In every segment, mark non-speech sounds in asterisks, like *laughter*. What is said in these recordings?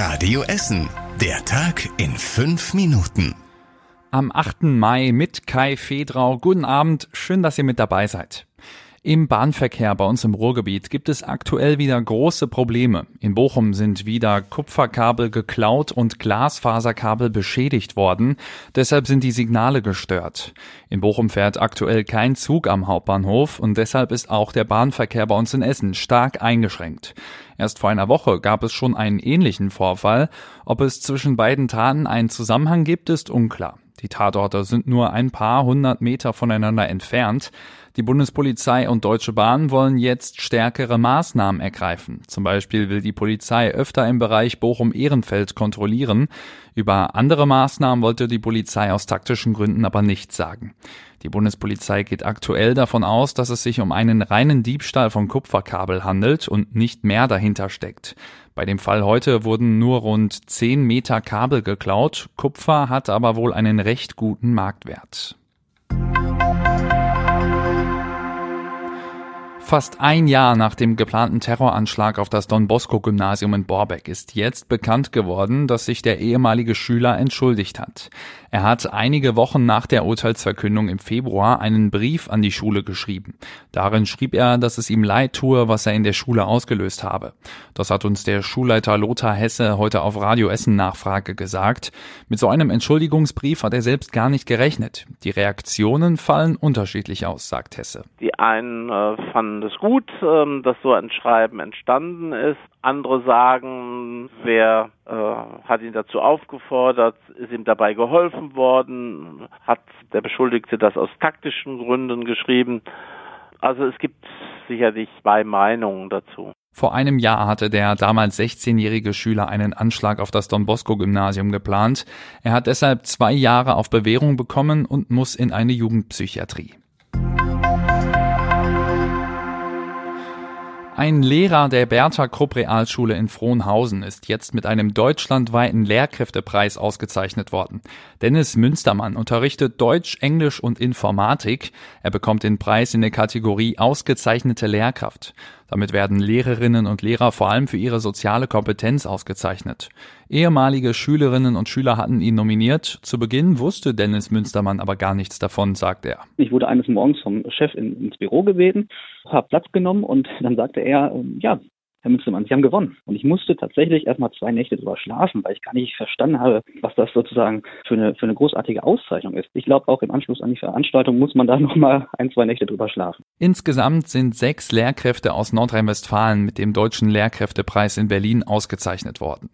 Radio Essen. Der Tag in fünf Minuten. Am 8. Mai mit Kai Fedrau. Guten Abend. Schön, dass ihr mit dabei seid. Im Bahnverkehr bei uns im Ruhrgebiet gibt es aktuell wieder große Probleme. In Bochum sind wieder Kupferkabel geklaut und Glasfaserkabel beschädigt worden. Deshalb sind die Signale gestört. In Bochum fährt aktuell kein Zug am Hauptbahnhof und deshalb ist auch der Bahnverkehr bei uns in Essen stark eingeschränkt. Erst vor einer Woche gab es schon einen ähnlichen Vorfall. Ob es zwischen beiden Taten einen Zusammenhang gibt, ist unklar. Die Tatorte sind nur ein paar hundert Meter voneinander entfernt. Die Bundespolizei und Deutsche Bahn wollen jetzt stärkere Maßnahmen ergreifen. Zum Beispiel will die Polizei öfter im Bereich Bochum-Ehrenfeld kontrollieren. Über andere Maßnahmen wollte die Polizei aus taktischen Gründen aber nichts sagen. Die Bundespolizei geht aktuell davon aus, dass es sich um einen reinen Diebstahl von Kupferkabel handelt und nicht mehr dahinter steckt. Bei dem Fall heute wurden nur rund 10 Meter Kabel geklaut. Kupfer hat aber wohl einen recht guten Marktwert. Fast ein Jahr nach dem geplanten Terroranschlag auf das Don Bosco Gymnasium in Borbeck ist jetzt bekannt geworden, dass sich der ehemalige Schüler entschuldigt hat. Er hat einige Wochen nach der Urteilsverkündung im Februar einen Brief an die Schule geschrieben. Darin schrieb er, dass es ihm leid tue, was er in der Schule ausgelöst habe. Das hat uns der Schulleiter Lothar Hesse heute auf Radio Essen Nachfrage gesagt. Mit so einem Entschuldigungsbrief hat er selbst gar nicht gerechnet. Die Reaktionen fallen unterschiedlich aus, sagt Hesse. Die einen äh, fanden es gut, äh, dass so ein Schreiben entstanden ist. Andere sagen, wer äh, hat ihn dazu aufgefordert, ist ihm dabei geholfen worden, hat der Beschuldigte das aus taktischen Gründen geschrieben. Also es gibt sicherlich zwei Meinungen dazu. Vor einem Jahr hatte der damals 16-jährige Schüler einen Anschlag auf das Don Bosco Gymnasium geplant. Er hat deshalb zwei Jahre auf Bewährung bekommen und muss in eine Jugendpsychiatrie. Ein Lehrer der Bertha Krupp Realschule in Frohnhausen ist jetzt mit einem deutschlandweiten Lehrkräftepreis ausgezeichnet worden. Dennis Münstermann unterrichtet Deutsch, Englisch und Informatik. Er bekommt den Preis in der Kategorie ausgezeichnete Lehrkraft. Damit werden Lehrerinnen und Lehrer vor allem für ihre soziale Kompetenz ausgezeichnet. Ehemalige Schülerinnen und Schüler hatten ihn nominiert. Zu Beginn wusste Dennis Münstermann aber gar nichts davon, sagt er. Ich wurde eines Morgens vom Chef ins Büro gebeten, habe Platz genommen und dann sagte er, ja, Herr Münstermann, Sie haben gewonnen. Und ich musste tatsächlich erstmal zwei Nächte drüber schlafen, weil ich gar nicht verstanden habe, was das sozusagen für eine, für eine großartige Auszeichnung ist. Ich glaube, auch im Anschluss an die Veranstaltung muss man da *laughs* nochmal ein, zwei Nächte drüber schlafen. Insgesamt sind sechs Lehrkräfte aus Nordrhein-Westfalen mit dem Deutschen Lehrkräftepreis in Berlin ausgezeichnet worden.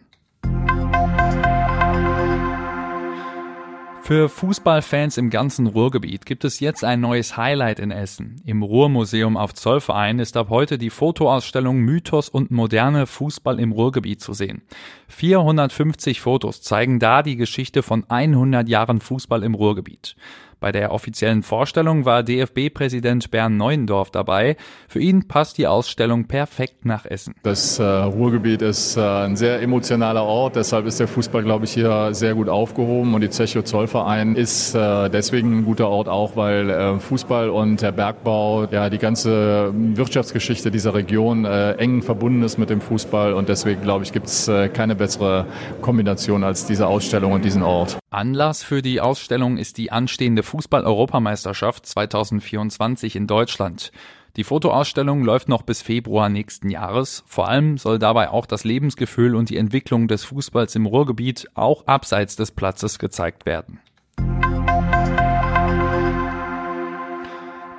Für Fußballfans im ganzen Ruhrgebiet gibt es jetzt ein neues Highlight in Essen. Im Ruhrmuseum auf Zollverein ist ab heute die Fotoausstellung Mythos und moderne Fußball im Ruhrgebiet zu sehen. 450 Fotos zeigen da die Geschichte von 100 Jahren Fußball im Ruhrgebiet. Bei der offiziellen Vorstellung war DFB-Präsident Bernd Neuendorf dabei. Für ihn passt die Ausstellung perfekt nach Essen. Das äh, Ruhrgebiet ist äh, ein sehr emotionaler Ort, deshalb ist der Fußball, glaube ich, hier sehr gut aufgehoben und die Zecho Zollverein ist äh, deswegen ein guter Ort auch, weil äh, Fußball und der Bergbau, ja, die ganze Wirtschaftsgeschichte dieser Region äh, eng verbunden ist mit dem Fußball und deswegen, glaube ich, gibt es äh, keine bessere Kombination als diese Ausstellung und diesen Ort. Anlass für die Ausstellung ist die anstehende Fußball-Europameisterschaft 2024 in Deutschland. Die Fotoausstellung läuft noch bis Februar nächsten Jahres. Vor allem soll dabei auch das Lebensgefühl und die Entwicklung des Fußballs im Ruhrgebiet auch abseits des Platzes gezeigt werden.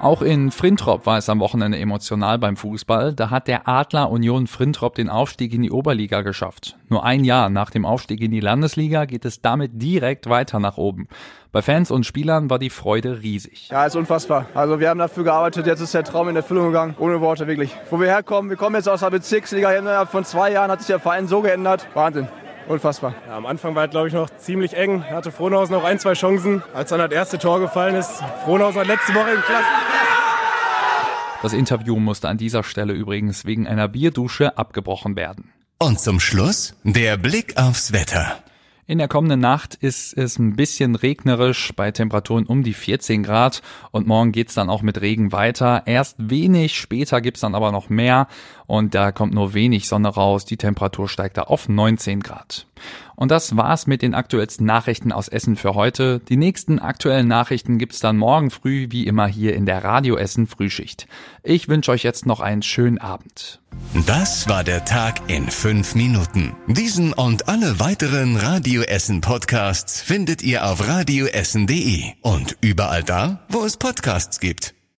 Auch in Frintrop war es am Wochenende emotional beim Fußball. Da hat der Adler Union Frintrop den Aufstieg in die Oberliga geschafft. Nur ein Jahr nach dem Aufstieg in die Landesliga geht es damit direkt weiter nach oben. Bei Fans und Spielern war die Freude riesig. Ja, ist unfassbar. Also wir haben dafür gearbeitet, jetzt ist der Traum in Erfüllung gegangen. Ohne Worte, wirklich. Wo wir herkommen, wir kommen jetzt aus der Bezirksliga. Innerhalb von zwei Jahren hat sich der Verein so geändert. Wahnsinn. Unfassbar. Ja, am Anfang war es, glaube ich, noch ziemlich eng. Hatte Frohnhausen noch ein, zwei Chancen. Als dann das erste Tor gefallen ist, Frohnhausen hat letzte Woche im Klassen. Das Interview musste an dieser Stelle übrigens wegen einer Bierdusche abgebrochen werden. Und zum Schluss der Blick aufs Wetter. In der kommenden Nacht ist es ein bisschen regnerisch bei Temperaturen um die 14 Grad und morgen geht's dann auch mit Regen weiter. Erst wenig, später gibt's dann aber noch mehr und da kommt nur wenig Sonne raus. Die Temperatur steigt da auf 19 Grad. Und das war's mit den aktuellsten Nachrichten aus Essen für heute. Die nächsten aktuellen Nachrichten gibt's dann morgen früh wie immer hier in der Radio Essen Frühschicht. Ich wünsche euch jetzt noch einen schönen Abend. Das war der Tag in fünf Minuten. Diesen und alle weiteren Radio Essen Podcasts findet ihr auf radioessen.de und überall da, wo es Podcasts gibt.